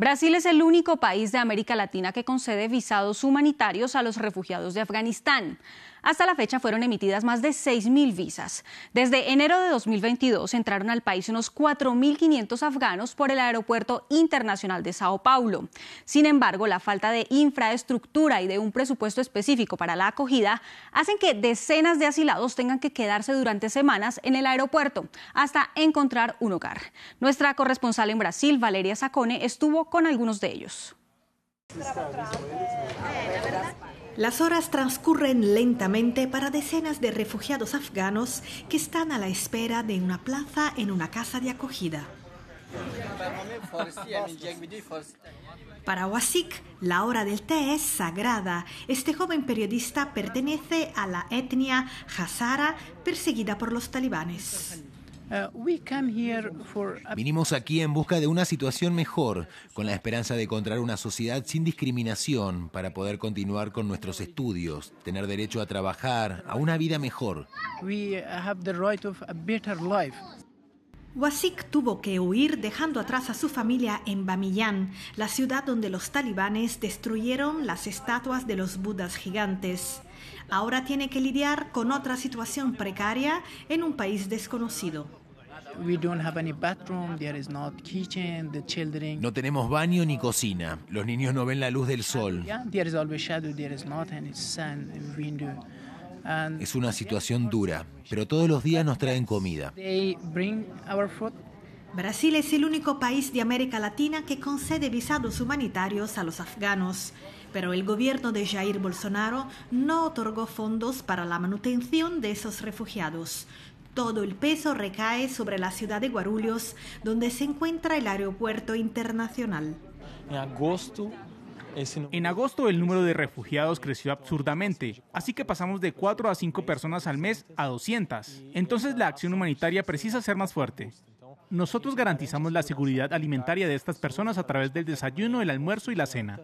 Brasil es el único país de América Latina que concede visados humanitarios a los refugiados de Afganistán. Hasta la fecha fueron emitidas más de 6.000 visas. Desde enero de 2022 entraron al país unos 4.500 afganos por el aeropuerto internacional de Sao Paulo. Sin embargo, la falta de infraestructura y de un presupuesto específico para la acogida hacen que decenas de asilados tengan que quedarse durante semanas en el aeropuerto hasta encontrar un hogar. Nuestra corresponsal en Brasil, Valeria Sacone, estuvo con algunos de ellos. Las horas transcurren lentamente para decenas de refugiados afganos que están a la espera de una plaza en una casa de acogida. Para Wasik, la hora del té es sagrada. Este joven periodista pertenece a la etnia Hazara perseguida por los talibanes. Uh, Vinimos aquí en busca de una situación mejor, con la esperanza de encontrar una sociedad sin discriminación para poder continuar con nuestros estudios, tener derecho a trabajar, a una vida mejor. Wasik tuvo que huir dejando atrás a su familia en Bamiyan, la ciudad donde los talibanes destruyeron las estatuas de los budas gigantes. Ahora tiene que lidiar con otra situación precaria en un país desconocido. No tenemos baño ni cocina. Los niños no ven la luz del sol. Es una situación dura, pero todos los días nos traen comida. Brasil es el único país de América Latina que concede visados humanitarios a los afganos, pero el gobierno de Jair Bolsonaro no otorgó fondos para la manutención de esos refugiados. Todo el peso recae sobre la ciudad de Guarulhos, donde se encuentra el aeropuerto internacional. En agosto en agosto el número de refugiados creció absurdamente, así que pasamos de 4 a 5 personas al mes a 200. Entonces la acción humanitaria precisa ser más fuerte. Nosotros garantizamos la seguridad alimentaria de estas personas a través del desayuno, el almuerzo y la cena.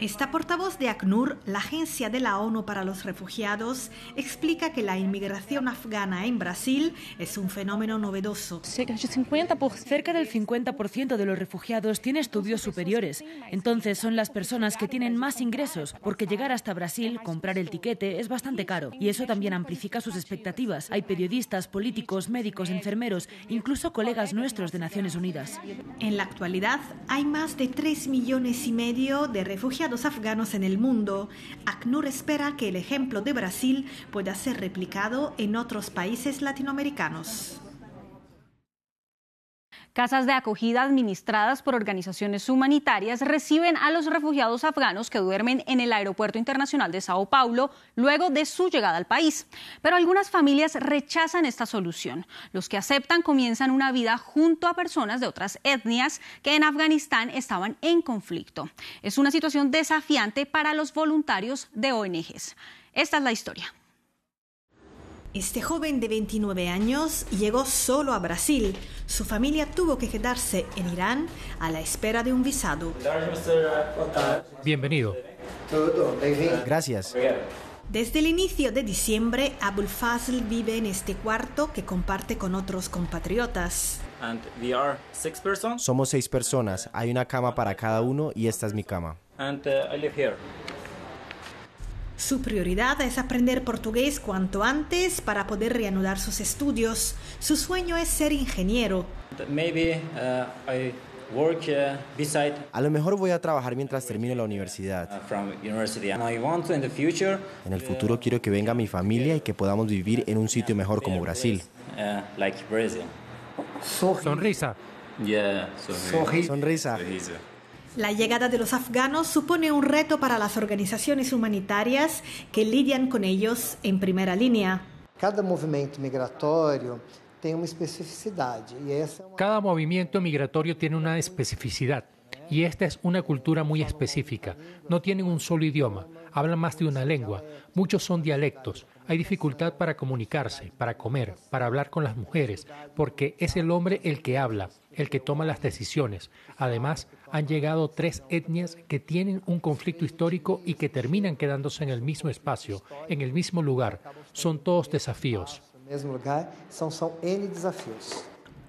Esta portavoz de ACNUR, la Agencia de la ONU para los Refugiados, explica que la inmigración afgana en Brasil es un fenómeno novedoso. Cerca del 50% de los refugiados tiene estudios superiores. Entonces son las personas que tienen más ingresos, porque llegar hasta Brasil, comprar el tiquete, es bastante caro. Y eso también amplifica sus expectativas. Hay periodistas, políticos, médicos, enfermeros, incluso colegas nuestros de Naciones Unidas. En la actualidad hay más de 3 millones y medio de refugiados afganos en el mundo, ACNUR espera que el ejemplo de Brasil pueda ser replicado en otros países latinoamericanos. Casas de acogida administradas por organizaciones humanitarias reciben a los refugiados afganos que duermen en el Aeropuerto Internacional de Sao Paulo luego de su llegada al país. Pero algunas familias rechazan esta solución. Los que aceptan comienzan una vida junto a personas de otras etnias que en Afganistán estaban en conflicto. Es una situación desafiante para los voluntarios de ONGs. Esta es la historia. Este joven de 29 años llegó solo a Brasil. Su familia tuvo que quedarse en Irán a la espera de un visado. Bienvenido. Gracias. Desde el inicio de diciembre, Abul Fazl vive en este cuarto que comparte con otros compatriotas. Somos seis personas. Hay una cama para cada uno y esta es mi cama. Su prioridad es aprender portugués cuanto antes para poder reanudar sus estudios. Su sueño es ser ingeniero. Uh, a lo mejor voy a trabajar mientras termine la universidad. Uh, en el futuro quiero que venga mi familia y que podamos vivir en un sitio mejor como Brasil. Uh, Sonrisa. Sonrisa. La llegada de los afganos supone un reto para las organizaciones humanitarias que lidian con ellos en primera línea. Cada movimiento migratorio tiene una especificidad. Cada movimiento migratorio tiene una especificidad. Y esta es una cultura muy específica. No tienen un solo idioma, hablan más de una lengua. Muchos son dialectos. Hay dificultad para comunicarse, para comer, para hablar con las mujeres, porque es el hombre el que habla, el que toma las decisiones. Además, han llegado tres etnias que tienen un conflicto histórico y que terminan quedándose en el mismo espacio, en el mismo lugar. Son todos desafíos.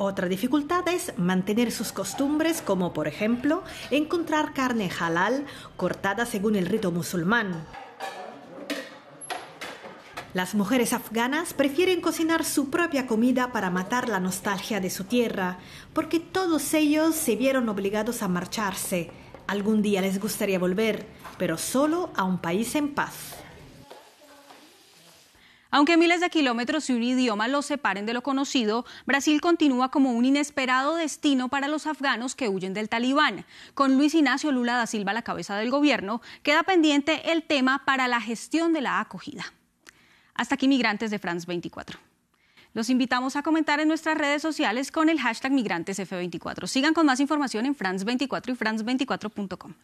Otra dificultad es mantener sus costumbres, como por ejemplo encontrar carne halal cortada según el rito musulmán. Las mujeres afganas prefieren cocinar su propia comida para matar la nostalgia de su tierra, porque todos ellos se vieron obligados a marcharse. Algún día les gustaría volver, pero solo a un país en paz. Aunque miles de kilómetros y un idioma los separen de lo conocido, Brasil continúa como un inesperado destino para los afganos que huyen del talibán. Con Luis Ignacio Lula da Silva a la cabeza del gobierno, queda pendiente el tema para la gestión de la acogida. Hasta aquí Migrantes de France 24. Los invitamos a comentar en nuestras redes sociales con el hashtag MigrantesF24. Sigan con más información en France24 y France24.com.